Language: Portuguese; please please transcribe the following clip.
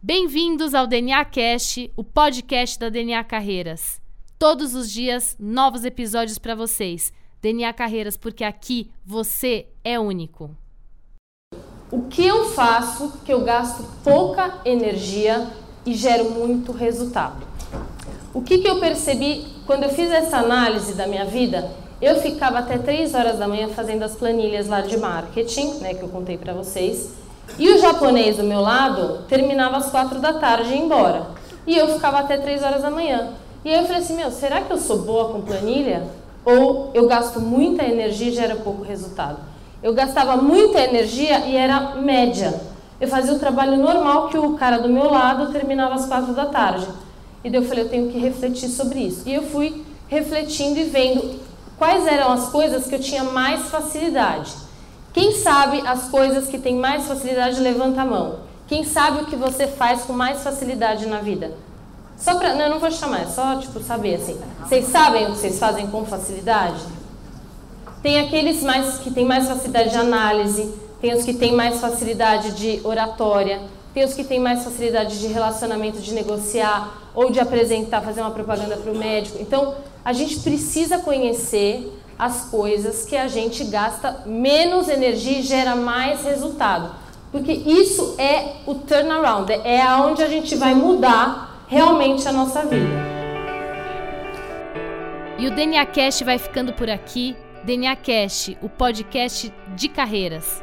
Bem-vindos ao DNA Cast, o podcast da DNA Carreiras. Todos os dias, novos episódios para vocês. DNA Carreiras, porque aqui você é único. O que eu faço que eu gasto pouca energia e gero muito resultado? O que, que eu percebi quando eu fiz essa análise da minha vida? Eu ficava até 3 horas da manhã fazendo as planilhas lá de marketing, né, que eu contei para vocês. E o japonês do meu lado terminava às 4 da tarde e ia embora. E eu ficava até 3 horas da manhã. E aí eu falei assim, meu, será que eu sou boa com planilha? Ou eu gasto muita energia e gera pouco resultado? Eu gastava muita energia e era média. Eu fazia o trabalho normal que o cara do meu lado terminava às 4 da tarde. E daí eu falei, eu tenho que refletir sobre isso. E eu fui refletindo e vendo quais eram as coisas que eu tinha mais facilidade. Quem sabe as coisas que tem mais facilidade, levanta a mão. Quem sabe o que você faz com mais facilidade na vida? Só pra. Não, eu não vou chamar, é só tipo saber assim. Vocês sabem o que vocês fazem com facilidade? Tem aqueles mais que têm mais facilidade de análise, tem os que têm mais facilidade de oratória, tem os que têm mais facilidade de relacionamento, de negociar ou de apresentar, fazer uma propaganda para o médico. Então, a gente precisa conhecer as coisas que a gente gasta menos energia e gera mais resultado. Porque isso é o turnaround, é aonde a gente vai mudar realmente a nossa vida. E o DNA Cast vai ficando por aqui. DNA Cast, o podcast de carreiras.